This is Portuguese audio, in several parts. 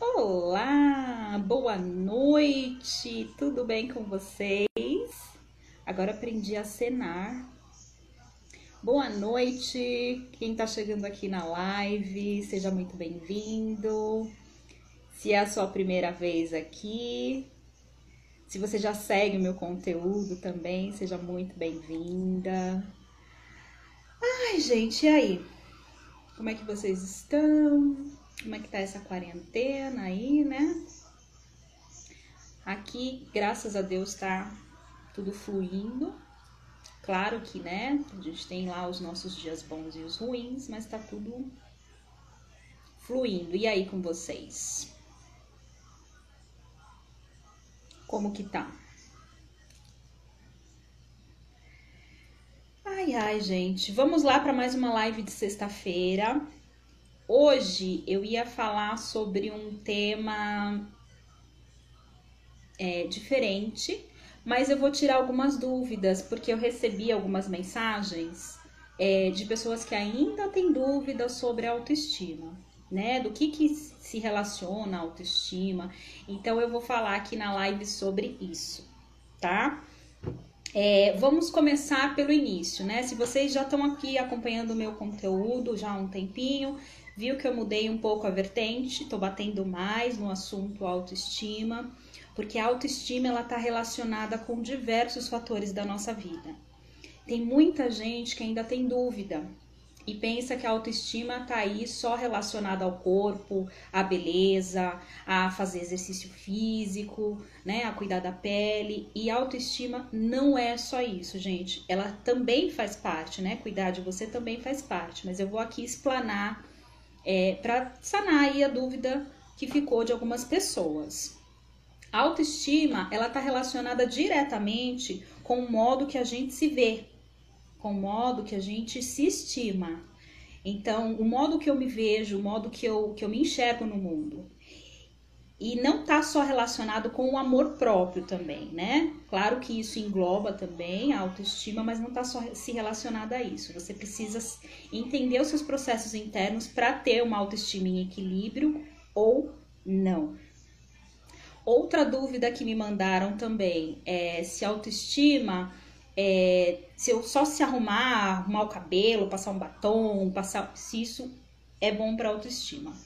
Olá, boa noite, tudo bem com vocês? Agora aprendi a cenar. Boa noite, quem tá chegando aqui na live, seja muito bem-vindo. Se é a sua primeira vez aqui, se você já segue o meu conteúdo também, seja muito bem-vinda. Ai, gente, e aí? Como é que vocês estão? Como é que tá essa quarentena aí, né? Aqui, graças a Deus, tá tudo fluindo. Claro que, né, a gente tem lá os nossos dias bons e os ruins, mas tá tudo fluindo. E aí com vocês? Como que tá? Ai, ai, gente. Vamos lá para mais uma live de sexta-feira. Hoje eu ia falar sobre um tema é, diferente, mas eu vou tirar algumas dúvidas, porque eu recebi algumas mensagens é, de pessoas que ainda têm dúvidas sobre autoestima, né? Do que, que se relaciona a autoestima. Então eu vou falar aqui na live sobre isso, tá? É, vamos começar pelo início, né? Se vocês já estão aqui acompanhando o meu conteúdo já há um tempinho, viu que eu mudei um pouco a vertente, estou batendo mais no assunto autoestima, porque a autoestima ela está relacionada com diversos fatores da nossa vida. Tem muita gente que ainda tem dúvida e pensa que a autoestima tá aí só relacionada ao corpo, à beleza, a fazer exercício físico, né, a cuidar da pele. E a autoestima não é só isso, gente. Ela também faz parte, né? Cuidar de você também faz parte. Mas eu vou aqui explanar é, para sanar aí a dúvida que ficou de algumas pessoas. A autoestima, ela tá relacionada diretamente com o modo que a gente se vê, com o modo que a gente se estima. Então, o modo que eu me vejo, o modo que eu, que eu me enxergo no mundo. E não tá só relacionado com o amor próprio também, né? Claro que isso engloba também a autoestima, mas não tá só se relacionado a isso. Você precisa entender os seus processos internos para ter uma autoestima em equilíbrio ou não. Outra dúvida que me mandaram também é se autoestima é, se eu só se arrumar, arrumar o cabelo, passar um batom, passar se isso é bom para autoestima.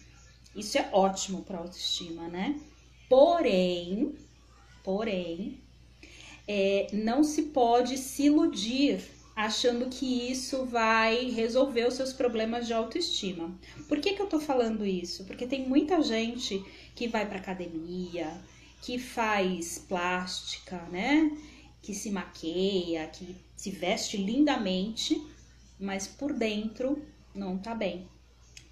Isso é ótimo para autoestima, né? Porém, porém, é, não se pode se iludir achando que isso vai resolver os seus problemas de autoestima. Por que, que eu tô falando isso? Porque tem muita gente que vai para academia, que faz plástica, né? que se maqueia, que se veste lindamente, mas por dentro não tá bem.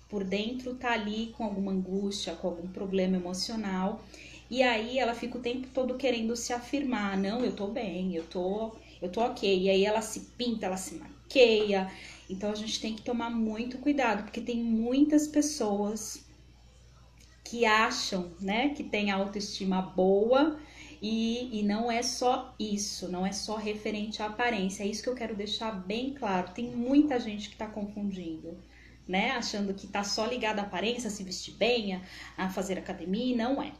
Por dentro tá ali com alguma angústia, com algum problema emocional. E aí ela fica o tempo todo querendo se afirmar, não, eu tô bem, eu tô, eu tô OK. E aí ela se pinta, ela se maqueia. Então a gente tem que tomar muito cuidado, porque tem muitas pessoas que acham, né, que tem autoestima boa, e, e não é só isso, não é só referente à aparência. É isso que eu quero deixar bem claro. Tem muita gente que está confundindo, né? Achando que está só ligada à aparência, a se vestir bem, a fazer academia, e não é.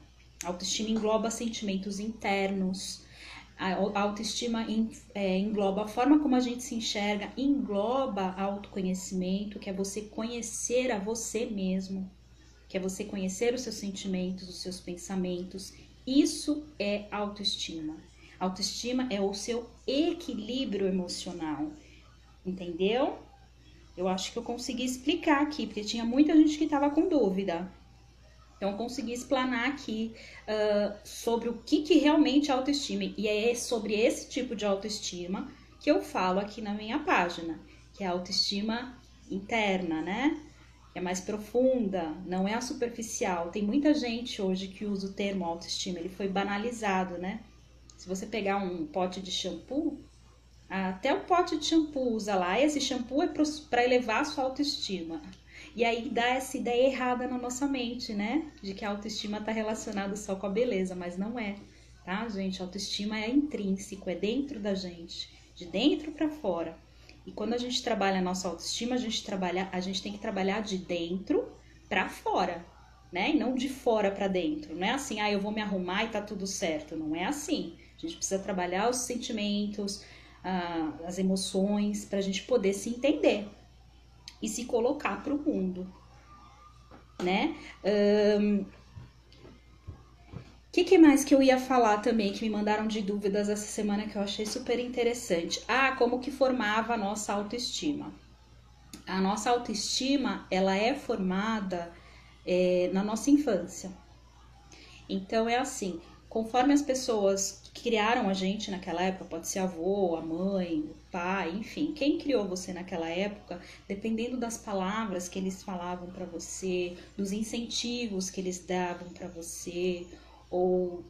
A autoestima engloba sentimentos internos, a autoestima é, engloba a forma como a gente se enxerga, engloba autoconhecimento, que é você conhecer a você mesmo, que é você conhecer os seus sentimentos, os seus pensamentos isso é autoestima. Autoestima é o seu equilíbrio emocional. Entendeu? Eu acho que eu consegui explicar aqui, porque tinha muita gente que estava com dúvida. Então, consegui explanar aqui uh, sobre o que, que realmente é autoestima. E é sobre esse tipo de autoestima que eu falo aqui na minha página, que é a autoestima interna, né? É mais profunda, não é a superficial. Tem muita gente hoje que usa o termo autoestima, ele foi banalizado, né? Se você pegar um pote de shampoo, Até o pote de shampoo usa lá. Esse shampoo é para elevar a sua autoestima. E aí dá essa ideia errada na nossa mente, né? De que a autoestima está relacionada só com a beleza, mas não é, tá, gente? A autoestima é intrínseco, é dentro da gente, de dentro para fora. E quando a gente trabalha a nossa autoestima, a gente trabalha, a gente tem que trabalhar de dentro para fora, né? E não de fora para dentro. Não é assim, ah, eu vou me arrumar e tá tudo certo. Não é assim. A gente precisa trabalhar os sentimentos, ah, as emoções, para a gente poder se entender e se colocar para o mundo, né? Um, que, que, mais que eu ia falar também que me mandaram de dúvidas essa semana que eu achei super interessante? Ah, como que formava a nossa autoestima? A nossa autoestima ela é formada é, na nossa infância. Então é assim, conforme as pessoas que criaram a gente naquela época, pode ser avô, a mãe, o pai, enfim, quem criou você naquela época, dependendo das palavras que eles falavam para você, dos incentivos que eles davam para você, ou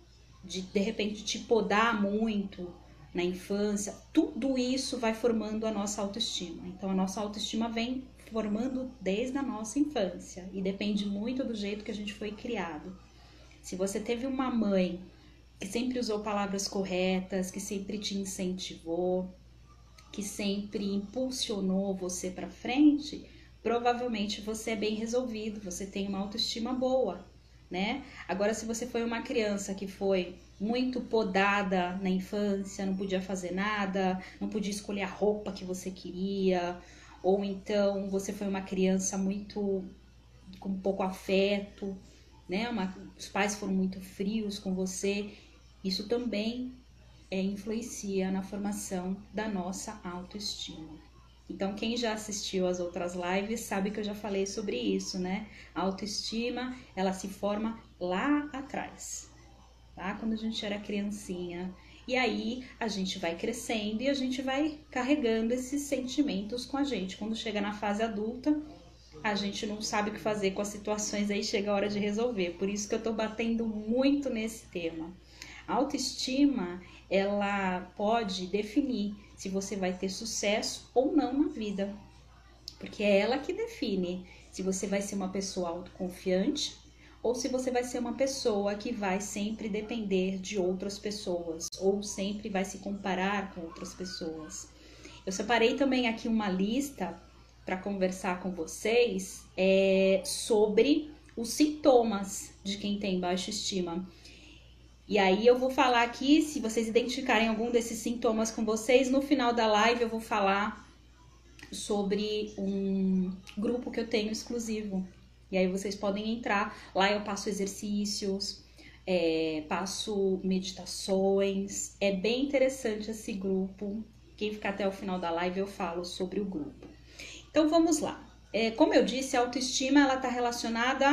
de de repente te podar muito na infância, tudo isso vai formando a nossa autoestima. Então a nossa autoestima vem formando desde a nossa infância e depende muito do jeito que a gente foi criado. Se você teve uma mãe que sempre usou palavras corretas, que sempre te incentivou, que sempre impulsionou você para frente, provavelmente você é bem resolvido, você tem uma autoestima boa, né? Agora, se você foi uma criança que foi muito podada na infância, não podia fazer nada, não podia escolher a roupa que você queria, ou então você foi uma criança muito com pouco afeto, né? Uma, os pais foram muito frios com você, isso também é, influencia na formação da nossa autoestima. Então, quem já assistiu às outras lives sabe que eu já falei sobre isso, né? A autoestima, ela se forma lá atrás, tá? Quando a gente era criancinha. E aí a gente vai crescendo e a gente vai carregando esses sentimentos com a gente. Quando chega na fase adulta, a gente não sabe o que fazer com as situações, aí chega a hora de resolver. Por isso que eu tô batendo muito nesse tema. Autoestima, ela pode definir se você vai ter sucesso ou não na vida. Porque é ela que define se você vai ser uma pessoa autoconfiante ou se você vai ser uma pessoa que vai sempre depender de outras pessoas ou sempre vai se comparar com outras pessoas. Eu separei também aqui uma lista para conversar com vocês é, sobre os sintomas de quem tem baixa estima. E aí eu vou falar aqui, se vocês identificarem algum desses sintomas com vocês, no final da live eu vou falar sobre um grupo que eu tenho exclusivo. E aí vocês podem entrar, lá eu passo exercícios, é, passo meditações. É bem interessante esse grupo. Quem ficar até o final da live eu falo sobre o grupo. Então vamos lá. É, como eu disse, a autoestima ela está relacionada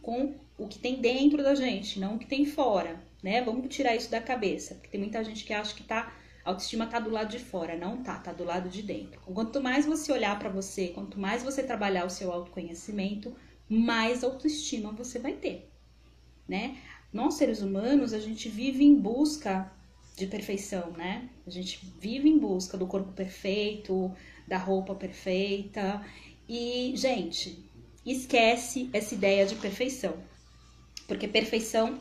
com o que tem dentro da gente, não o que tem fora, né? Vamos tirar isso da cabeça, porque tem muita gente que acha que tá a autoestima tá do lado de fora, não tá, tá do lado de dentro. Quanto mais você olhar para você, quanto mais você trabalhar o seu autoconhecimento, mais autoestima você vai ter, né? Nós seres humanos, a gente vive em busca de perfeição, né? A gente vive em busca do corpo perfeito, da roupa perfeita. E, gente, esquece essa ideia de perfeição. Porque perfeição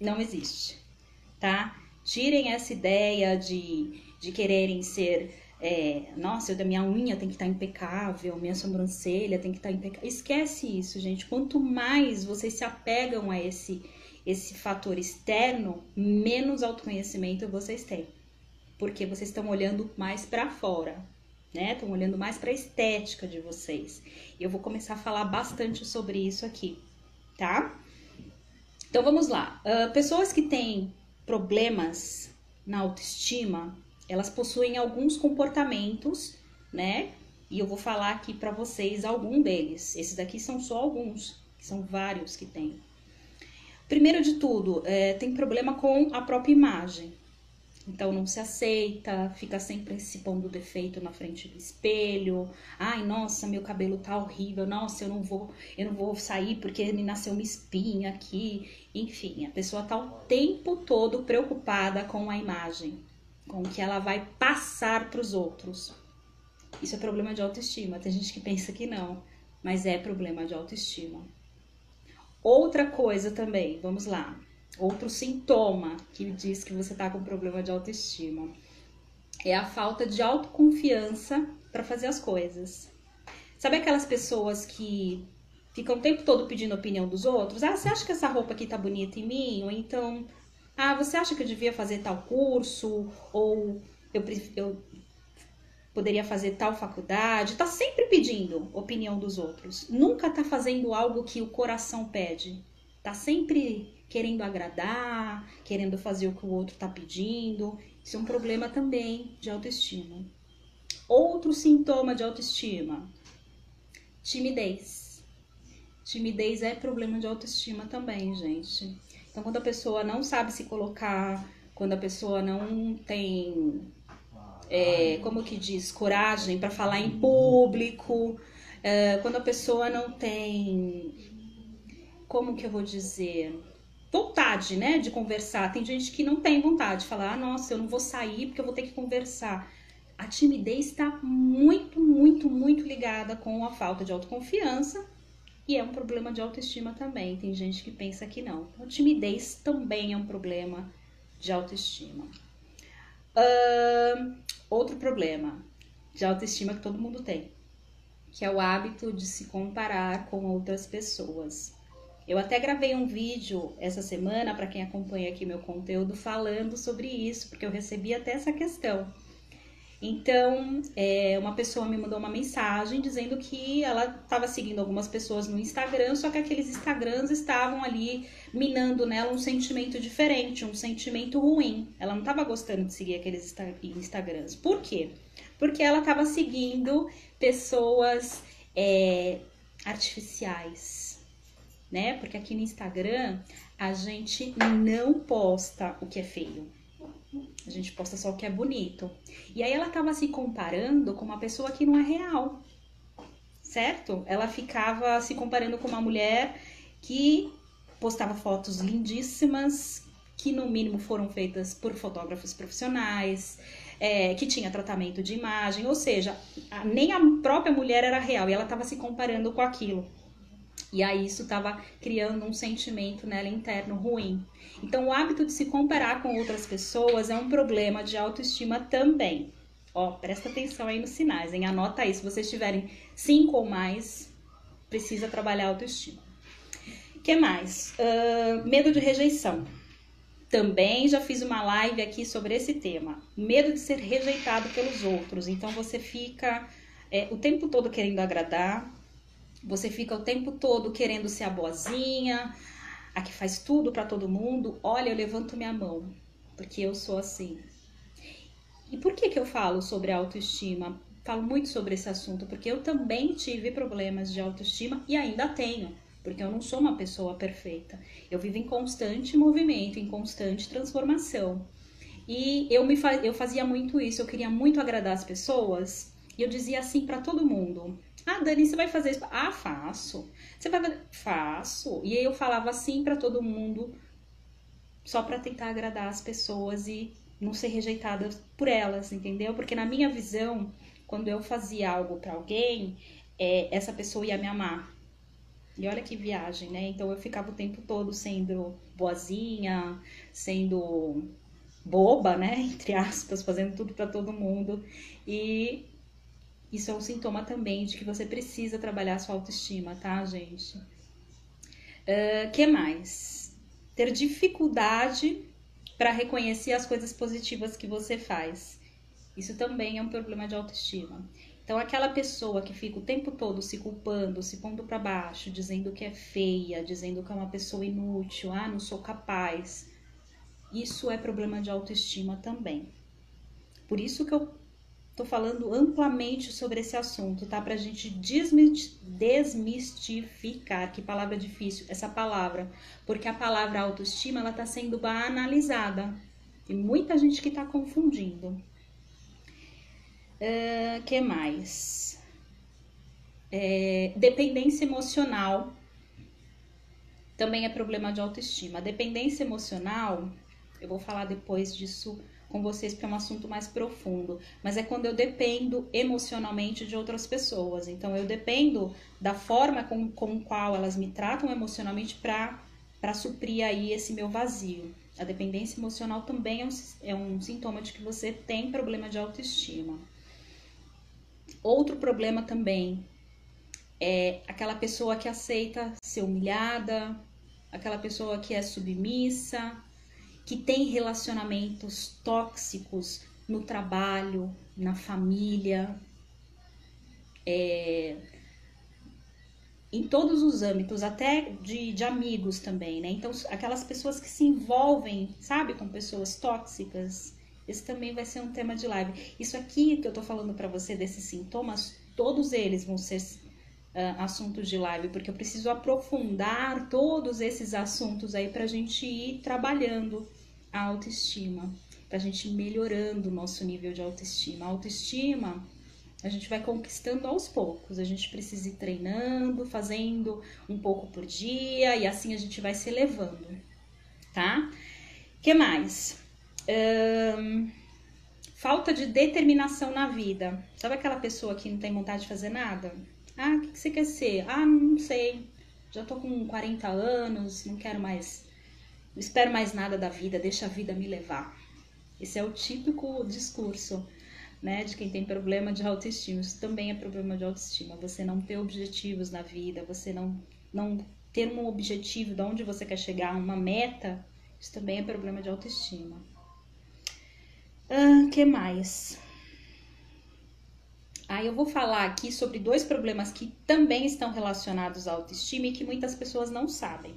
não existe, tá? Tirem essa ideia de, de quererem ser. É, nossa, eu minha unha tem que estar tá impecável, minha sobrancelha tem que estar tá impecável. Esquece isso, gente. Quanto mais vocês se apegam a esse, esse fator externo, menos autoconhecimento vocês têm. Porque vocês estão olhando mais para fora, né? Estão olhando mais para a estética de vocês. Eu vou começar a falar bastante sobre isso aqui, tá? Então vamos lá. Uh, pessoas que têm problemas na autoestima, elas possuem alguns comportamentos, né? E eu vou falar aqui para vocês algum deles. Esses daqui são só alguns, são vários que tem. Primeiro de tudo, é, tem problema com a própria imagem. Então não se aceita, fica sempre se pondo defeito na frente do espelho. Ai, nossa, meu cabelo tá horrível. Nossa, eu não vou, eu não vou sair porque me nasceu uma espinha aqui. Enfim, a pessoa tá o tempo todo preocupada com a imagem. com o que ela vai passar para os outros. Isso é problema de autoestima. Tem gente que pensa que não, mas é problema de autoestima. Outra coisa também, vamos lá. Outro sintoma que diz que você está com problema de autoestima é a falta de autoconfiança para fazer as coisas. Sabe aquelas pessoas que ficam o tempo todo pedindo opinião dos outros? Ah, você acha que essa roupa aqui tá bonita em mim? Ou então, ah, você acha que eu devia fazer tal curso? Ou eu, eu poderia fazer tal faculdade? Tá sempre pedindo opinião dos outros. Nunca tá fazendo algo que o coração pede. Tá sempre querendo agradar, querendo fazer o que o outro tá pedindo. Isso é um problema também de autoestima. Outro sintoma de autoestima: timidez. Timidez é problema de autoestima também, gente. Então, quando a pessoa não sabe se colocar, quando a pessoa não tem, é, como que diz, coragem para falar em público, é, quando a pessoa não tem, como que eu vou dizer, vontade, né, de conversar. Tem gente que não tem vontade de falar, ah, nossa, eu não vou sair porque eu vou ter que conversar. A timidez está muito, muito, muito ligada com a falta de autoconfiança e é um problema de autoestima também. Tem gente que pensa que não. A timidez também é um problema de autoestima. Uh, outro problema de autoestima que todo mundo tem, que é o hábito de se comparar com outras pessoas. Eu até gravei um vídeo essa semana para quem acompanha aqui meu conteúdo falando sobre isso, porque eu recebi até essa questão. Então, é, uma pessoa me mandou uma mensagem dizendo que ela estava seguindo algumas pessoas no Instagram, só que aqueles Instagrams estavam ali minando nela um sentimento diferente, um sentimento ruim. Ela não estava gostando de seguir aqueles Instagrams. Por quê? Porque ela estava seguindo pessoas é, artificiais, né? Porque aqui no Instagram a gente não posta o que é feio. A gente posta só o que é bonito. E aí ela tava se comparando com uma pessoa que não é real. Certo? Ela ficava se comparando com uma mulher que postava fotos lindíssimas, que no mínimo foram feitas por fotógrafos profissionais, é, que tinha tratamento de imagem, ou seja, nem a própria mulher era real e ela estava se comparando com aquilo. E aí isso estava criando um sentimento nela interno ruim. Então o hábito de se comparar com outras pessoas é um problema de autoestima também. Ó, presta atenção aí nos sinais, hein? Anota aí, se vocês tiverem cinco ou mais, precisa trabalhar a autoestima. Que mais? Uh, medo de rejeição. Também já fiz uma live aqui sobre esse tema. Medo de ser rejeitado pelos outros. Então você fica é, o tempo todo querendo agradar, você fica o tempo todo querendo ser a boazinha, a que faz tudo para todo mundo. Olha, eu levanto minha mão, porque eu sou assim. E por que que eu falo sobre autoestima? Falo muito sobre esse assunto porque eu também tive problemas de autoestima e ainda tenho, porque eu não sou uma pessoa perfeita. Eu vivo em constante movimento, em constante transformação. E eu me eu fazia muito isso, eu queria muito agradar as pessoas, e eu dizia assim para todo mundo: ah, Dani, você vai fazer isso? Ah, faço. Você vai fazer? Faço. E aí eu falava assim para todo mundo, só para tentar agradar as pessoas e não ser rejeitada por elas, entendeu? Porque na minha visão, quando eu fazia algo para alguém, é, essa pessoa ia me amar. E olha que viagem, né? Então eu ficava o tempo todo sendo boazinha, sendo boba, né? Entre aspas, fazendo tudo para todo mundo. E isso é um sintoma também de que você precisa trabalhar sua autoestima, tá, gente? Uh, que mais? Ter dificuldade para reconhecer as coisas positivas que você faz. Isso também é um problema de autoestima. Então, aquela pessoa que fica o tempo todo se culpando, se pondo para baixo, dizendo que é feia, dizendo que é uma pessoa inútil, ah, não sou capaz, isso é problema de autoestima também. Por isso que eu Tô falando amplamente sobre esse assunto, tá? Pra gente desmistificar, que palavra difícil, essa palavra. Porque a palavra autoestima, ela tá sendo banalizada. Tem muita gente que tá confundindo. Uh, que mais? É, dependência emocional também é problema de autoestima. Dependência emocional, eu vou falar depois disso com vocês porque é um assunto mais profundo, mas é quando eu dependo emocionalmente de outras pessoas. Então eu dependo da forma com, com qual elas me tratam emocionalmente para para suprir aí esse meu vazio. A dependência emocional também é um, é um sintoma de que você tem problema de autoestima. Outro problema também é aquela pessoa que aceita ser humilhada, aquela pessoa que é submissa, que tem relacionamentos tóxicos no trabalho, na família, é, em todos os âmbitos, até de, de amigos também, né? Então, aquelas pessoas que se envolvem, sabe, com pessoas tóxicas, esse também vai ser um tema de live. Isso aqui que eu tô falando para você desses sintomas, todos eles vão ser uh, assuntos de live, porque eu preciso aprofundar todos esses assuntos aí pra gente ir trabalhando a autoestima, para a gente melhorando o nosso nível de autoestima. A autoestima a gente vai conquistando aos poucos, a gente precisa ir treinando, fazendo um pouco por dia e assim a gente vai se elevando, tá? que mais? Falta de determinação na vida. Sabe aquela pessoa que não tem vontade de fazer nada? Ah, o que, que você quer ser? Ah, não sei. Já tô com 40 anos, não quero mais não espero mais nada da vida, deixa a vida me levar. Esse é o típico discurso, né, de quem tem problema de autoestima. Isso também é problema de autoestima. Você não ter objetivos na vida, você não não ter um objetivo de onde você quer chegar, uma meta, isso também é problema de autoestima. Ah, que mais? Aí eu vou falar aqui sobre dois problemas que também estão relacionados à autoestima e que muitas pessoas não sabem.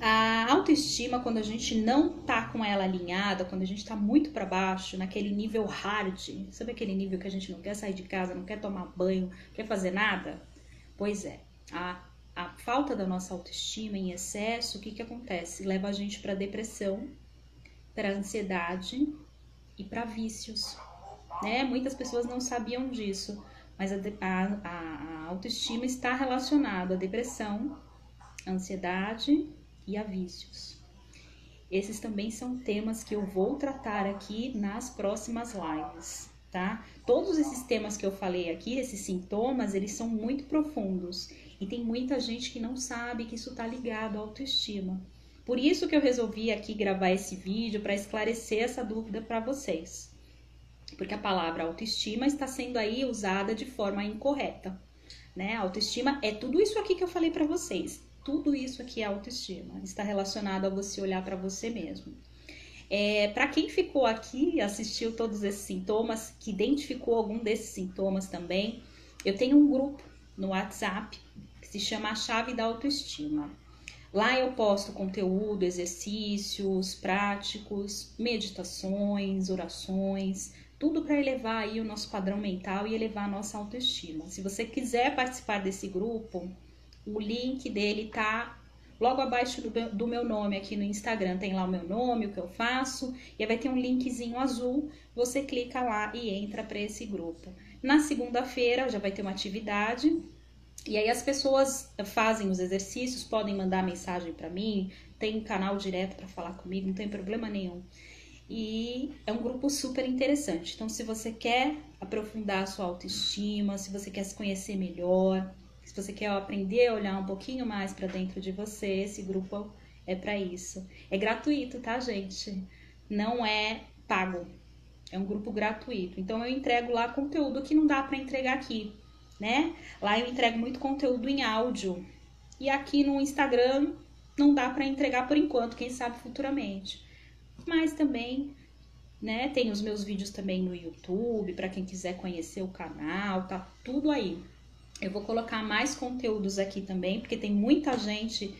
A autoestima, quando a gente não tá com ela alinhada, quando a gente tá muito para baixo, naquele nível hard, sabe aquele nível que a gente não quer sair de casa, não quer tomar banho, quer fazer nada? Pois é, a, a falta da nossa autoestima em excesso, o que que acontece? Leva a gente para depressão, para ansiedade e para vícios, né? Muitas pessoas não sabiam disso, mas a, a, a autoestima está relacionada à depressão, ansiedade e a vícios. Esses também são temas que eu vou tratar aqui nas próximas lives, tá? Todos esses temas que eu falei aqui, esses sintomas, eles são muito profundos e tem muita gente que não sabe que isso tá ligado à autoestima. Por isso que eu resolvi aqui gravar esse vídeo para esclarecer essa dúvida para vocês. Porque a palavra autoestima está sendo aí usada de forma incorreta, né? Autoestima é tudo isso aqui que eu falei para vocês tudo isso aqui é autoestima, está relacionado a você olhar para você mesmo. É, para quem ficou aqui assistiu todos esses sintomas, que identificou algum desses sintomas também, eu tenho um grupo no WhatsApp que se chama A Chave da Autoestima. Lá eu posto conteúdo, exercícios práticos, meditações, orações, tudo para elevar aí o nosso padrão mental e elevar a nossa autoestima. Se você quiser participar desse grupo, o link dele tá logo abaixo do, do, meu nome aqui no Instagram. Tem lá o meu nome, o que eu faço, e aí vai ter um linkzinho azul. Você clica lá e entra para esse grupo. Na segunda-feira já vai ter uma atividade. E aí as pessoas fazem os exercícios, podem mandar mensagem para mim, tem um canal direto para falar comigo, não tem problema nenhum. E é um grupo super interessante. Então, se você quer aprofundar a sua autoestima, se você quer se conhecer melhor, se você quer aprender a olhar um pouquinho mais para dentro de você, esse grupo é para isso. É gratuito, tá, gente? Não é pago. É um grupo gratuito. Então eu entrego lá conteúdo que não dá para entregar aqui, né? Lá eu entrego muito conteúdo em áudio. E aqui no Instagram não dá para entregar por enquanto, quem sabe futuramente. Mas também, né, tem os meus vídeos também no YouTube, para quem quiser conhecer o canal, tá tudo aí. Eu vou colocar mais conteúdos aqui também, porque tem muita gente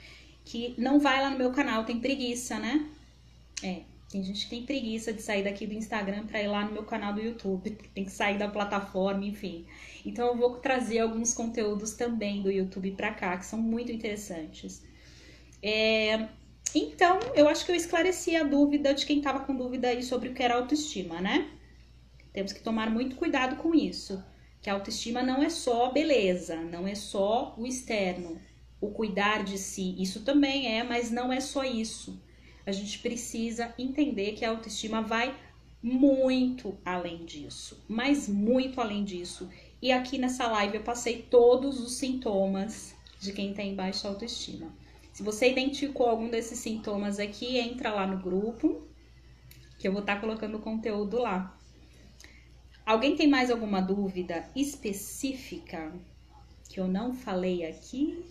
que não vai lá no meu canal, tem preguiça, né? É, tem gente que tem preguiça de sair daqui do Instagram para ir lá no meu canal do YouTube, tem que sair da plataforma, enfim. Então eu vou trazer alguns conteúdos também do YouTube para cá, que são muito interessantes. É, então, eu acho que eu esclareci a dúvida de quem estava com dúvida aí sobre o que era autoestima, né? Temos que tomar muito cuidado com isso que a autoestima não é só beleza, não é só o externo, o cuidar de si. Isso também é, mas não é só isso. a gente precisa entender que a autoestima vai muito além disso, mas muito além disso. E aqui nessa live eu passei todos os sintomas de quem tem baixa autoestima. Se você identificou algum desses sintomas aqui, entra lá no grupo, que eu vou estar tá colocando o conteúdo lá. Alguém tem mais alguma dúvida específica que eu não falei aqui?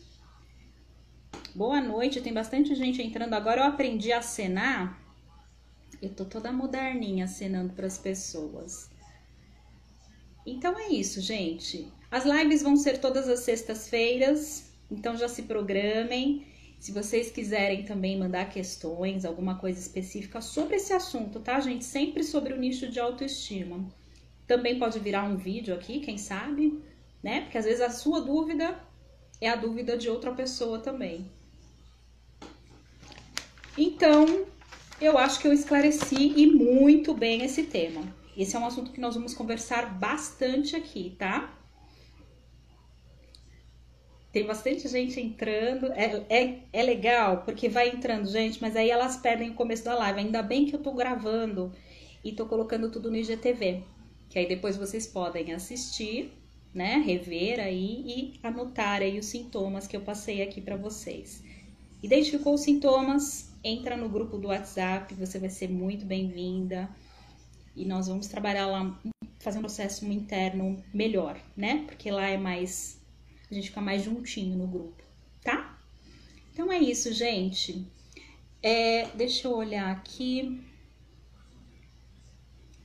Boa noite, tem bastante gente entrando. Agora eu aprendi a acenar. Eu tô toda moderninha acenando para as pessoas. Então é isso, gente. As lives vão ser todas as sextas-feiras, então já se programem. Se vocês quiserem também mandar questões, alguma coisa específica sobre esse assunto, tá, gente? Sempre sobre o nicho de autoestima. Também pode virar um vídeo aqui, quem sabe, né? Porque às vezes a sua dúvida é a dúvida de outra pessoa também. Então, eu acho que eu esclareci e muito bem esse tema. Esse é um assunto que nós vamos conversar bastante aqui, tá? Tem bastante gente entrando. É, é, é legal, porque vai entrando gente, mas aí elas perdem o começo da live. Ainda bem que eu tô gravando e tô colocando tudo no IGTV. Que aí depois vocês podem assistir, né? Rever aí e anotar aí os sintomas que eu passei aqui para vocês. Identificou os sintomas? Entra no grupo do WhatsApp, você vai ser muito bem-vinda. E nós vamos trabalhar lá, fazer um processo interno melhor, né? Porque lá é mais a gente fica mais juntinho no grupo, tá? Então é isso, gente. É, deixa eu olhar aqui.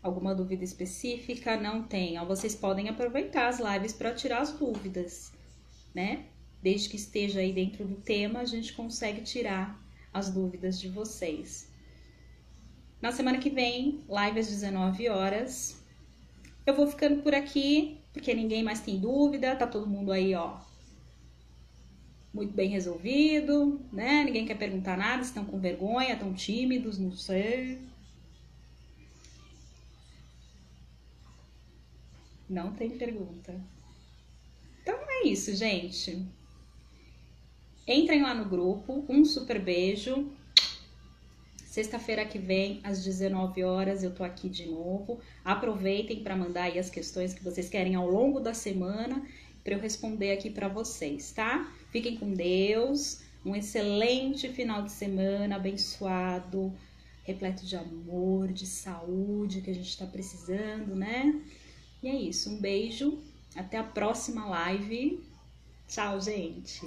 Alguma dúvida específica? Não tem. Vocês podem aproveitar as lives para tirar as dúvidas, né? Desde que esteja aí dentro do tema, a gente consegue tirar as dúvidas de vocês. Na semana que vem, live às 19 horas. Eu vou ficando por aqui porque ninguém mais tem dúvida, tá todo mundo aí, ó, muito bem resolvido, né? Ninguém quer perguntar nada, estão com vergonha, estão tímidos, não sei. Não tem pergunta. Então é isso, gente. Entrem lá no grupo. Um super beijo. Sexta-feira que vem, às 19 horas, eu tô aqui de novo. Aproveitem para mandar aí as questões que vocês querem ao longo da semana para eu responder aqui para vocês, tá? Fiquem com Deus. Um excelente final de semana abençoado, repleto de amor, de saúde que a gente está precisando, né? E é isso. Um beijo. Até a próxima live. Tchau, gente.